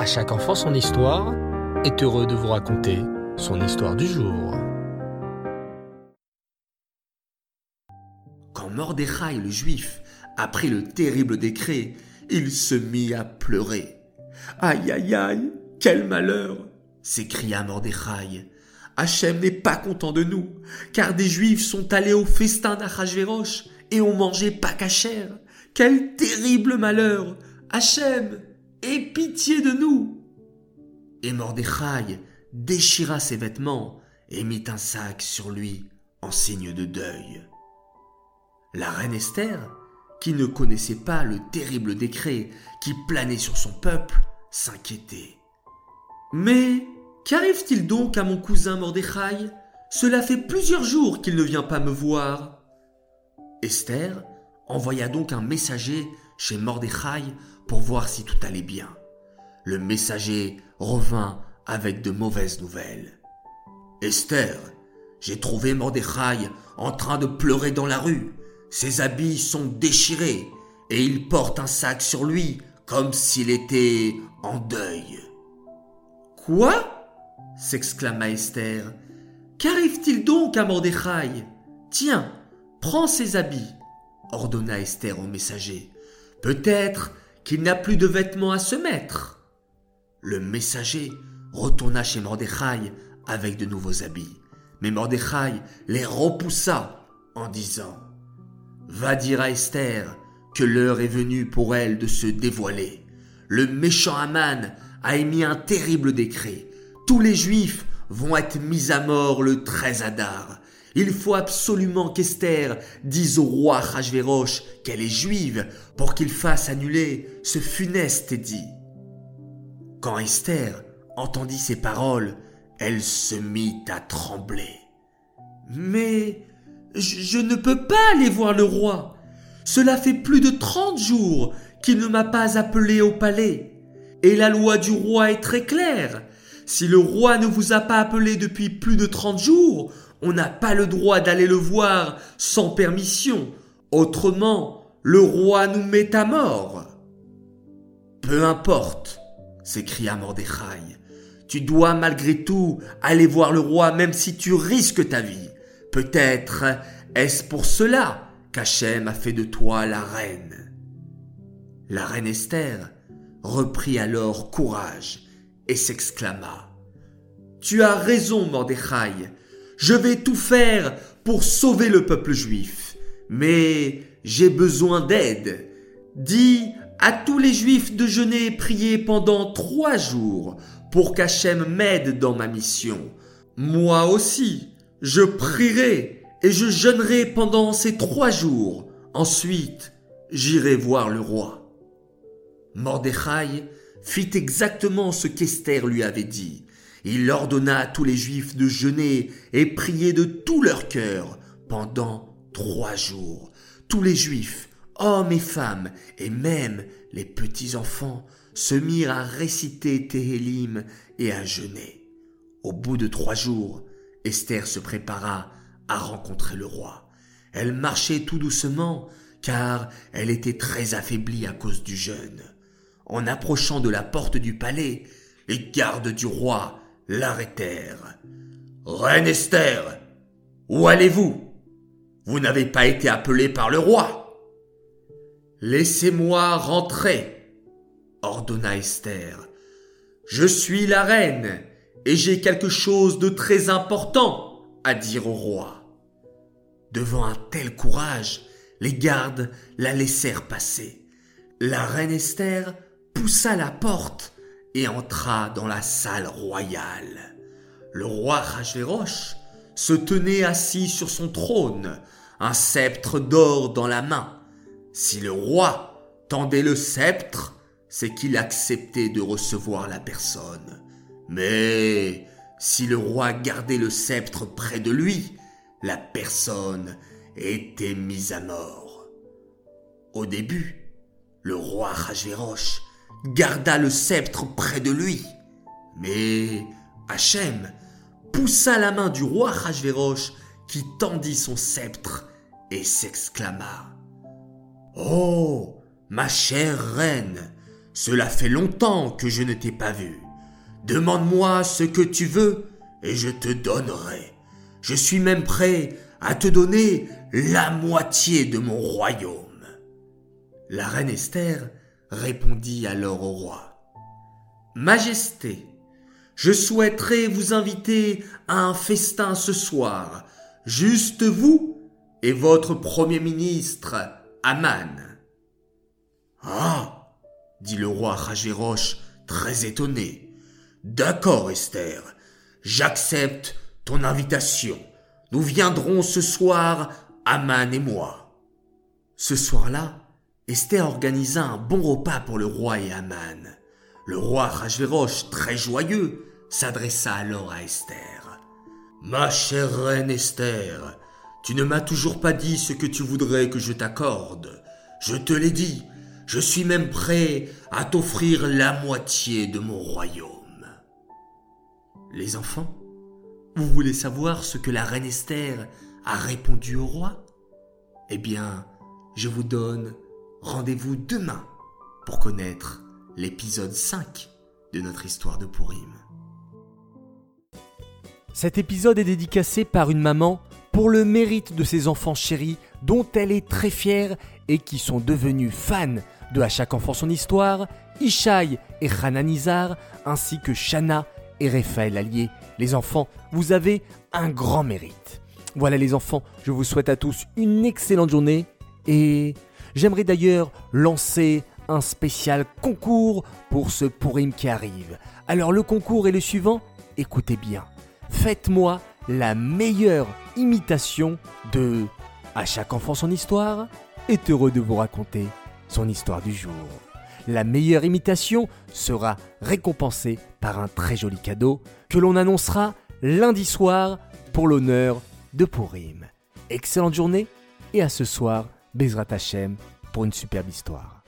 À chaque enfant son histoire est heureux de vous raconter son histoire du jour. Quand Mordechai le juif apprit le terrible décret, il se mit à pleurer. Aïe aïe aïe, quel malheur s'écria Mordechai. Hachem n'est pas content de nous, car des juifs sont allés au festin d'Achashverosh et ont mangé pas cachère. Quel terrible malheur Hachem, aie pitié de nous Et Mordechai déchira ses vêtements et mit un sac sur lui en signe de deuil. La reine Esther, qui ne connaissait pas le terrible décret qui planait sur son peuple, s'inquiétait. Mais qu'arrive-t-il donc à mon cousin Mordechai? Cela fait plusieurs jours qu'il ne vient pas me voir. Esther envoya donc un messager chez Mordechai pour voir si tout allait bien. Le messager revint avec de mauvaises nouvelles. Esther, j'ai trouvé Mordechai en train de pleurer dans la rue. Ses habits sont déchirés et il porte un sac sur lui comme s'il était en deuil. Quoi? s'exclama Esther. Qu'arrive-t-il donc à Mordechai? Tiens, prends ses habits, ordonna Esther au messager. Peut-être qu'il n'a plus de vêtements à se mettre. Le messager retourna chez Mordechai avec de nouveaux habits. Mais Mordechai les repoussa en disant Va dire à Esther que l'heure est venue pour elle de se dévoiler. Le méchant Aman a émis un terrible décret. Tous les Juifs vont être mis à mort le 13 Adar. Il faut absolument qu'Esther dise au roi Rajverosh qu'elle est juive pour qu'il fasse annuler ce funeste édit. Quand Esther entendit ces paroles, elle se mit à trembler. Mais je, ne peux pas aller voir le roi. Cela fait plus de trente jours qu'il ne m'a pas appelé au palais. Et la loi du roi est très claire. Si le roi ne vous a pas appelé depuis plus de trente jours, on n'a pas le droit d'aller le voir sans permission. Autrement, le roi nous met à mort. Peu importe, s'écria Mordechai. Tu dois malgré tout aller voir le roi même si tu risques ta vie. Peut-être est-ce pour cela qu'Hachem a fait de toi la reine. La reine Esther reprit alors courage et s'exclama. Tu as raison, Mordechai. Je vais tout faire pour sauver le peuple juif. Mais j'ai besoin d'aide. Dis à tous les juifs de jeûner et prier pendant trois jours pour qu'Hachem m'aide dans ma mission. Moi aussi, je prierai et je jeûnerai pendant ces trois jours. Ensuite, j'irai voir le roi. Mordechai fit exactement ce qu'Esther lui avait dit. Il ordonna à tous les Juifs de jeûner et prier de tout leur cœur pendant trois jours. Tous les Juifs, hommes et femmes, et même les petits-enfants, se mirent à réciter Téhélim et à jeûner. Au bout de trois jours, Esther se prépara à rencontrer le roi. Elle marchait tout doucement, car elle était très affaiblie à cause du jeûne. En approchant de la porte du palais, les gardes du roi l'arrêtèrent. Reine Esther, où allez-vous? Vous n'avez pas été appelée par le roi. Laissez-moi rentrer, ordonna Esther. Je suis la reine et j'ai quelque chose de très important à dire au roi. Devant un tel courage, les gardes la laissèrent passer. La reine Esther poussa la porte et entra dans la salle royale. Le roi Rajverosh se tenait assis sur son trône, un sceptre d'or dans la main. Si le roi tendait le sceptre, c'est qu'il acceptait de recevoir la personne. Mais si le roi gardait le sceptre près de lui, la personne était mise à mort. Au début, le roi Rajverosh garda le sceptre près de lui. Mais Hachem poussa la main du roi Rajverosh qui tendit son sceptre et s'exclama Oh, ma chère reine, cela fait longtemps que je ne t'ai pas vu. Demande-moi ce que tu veux et je te donnerai. Je suis même prêt à te donner la moitié de mon royaume. La reine Esther répondit alors au roi. Majesté, je souhaiterais vous inviter à un festin ce soir, juste vous et votre premier ministre, Aman. Ah, dit le roi Rajéroche, très étonné. D'accord, Esther, j'accepte ton invitation. Nous viendrons ce soir, Aman et moi. Ce soir-là, Esther organisa un bon repas pour le roi et Aman. Le roi Rajverosh, très joyeux, s'adressa alors à Esther. Ma chère reine Esther, tu ne m'as toujours pas dit ce que tu voudrais que je t'accorde. Je te l'ai dit, je suis même prêt à t'offrir la moitié de mon royaume. Les enfants, vous voulez savoir ce que la reine Esther a répondu au roi? Eh bien, je vous donne rendez-vous demain pour connaître l'épisode 5 de notre histoire de Pourim. Cet épisode est dédicacé par une maman pour le mérite de ses enfants chéris dont elle est très fière et qui sont devenus fans de À chaque enfant son histoire, Ishaï et Hananizar, ainsi que Shana et Raphaël Allier. Les enfants, vous avez un grand mérite. Voilà les enfants, je vous souhaite à tous une excellente journée et j'aimerais d'ailleurs lancer un spécial concours pour ce Pourim qui arrive. Alors le concours est le suivant, écoutez bien. Faites-moi la meilleure imitation de À chaque enfant son histoire est heureux de vous raconter son histoire du jour. La meilleure imitation sera récompensée par un très joli cadeau que l'on annoncera lundi soir pour l'honneur de Pourim. Excellente journée et à ce soir, Bezrat Hashem pour une superbe histoire.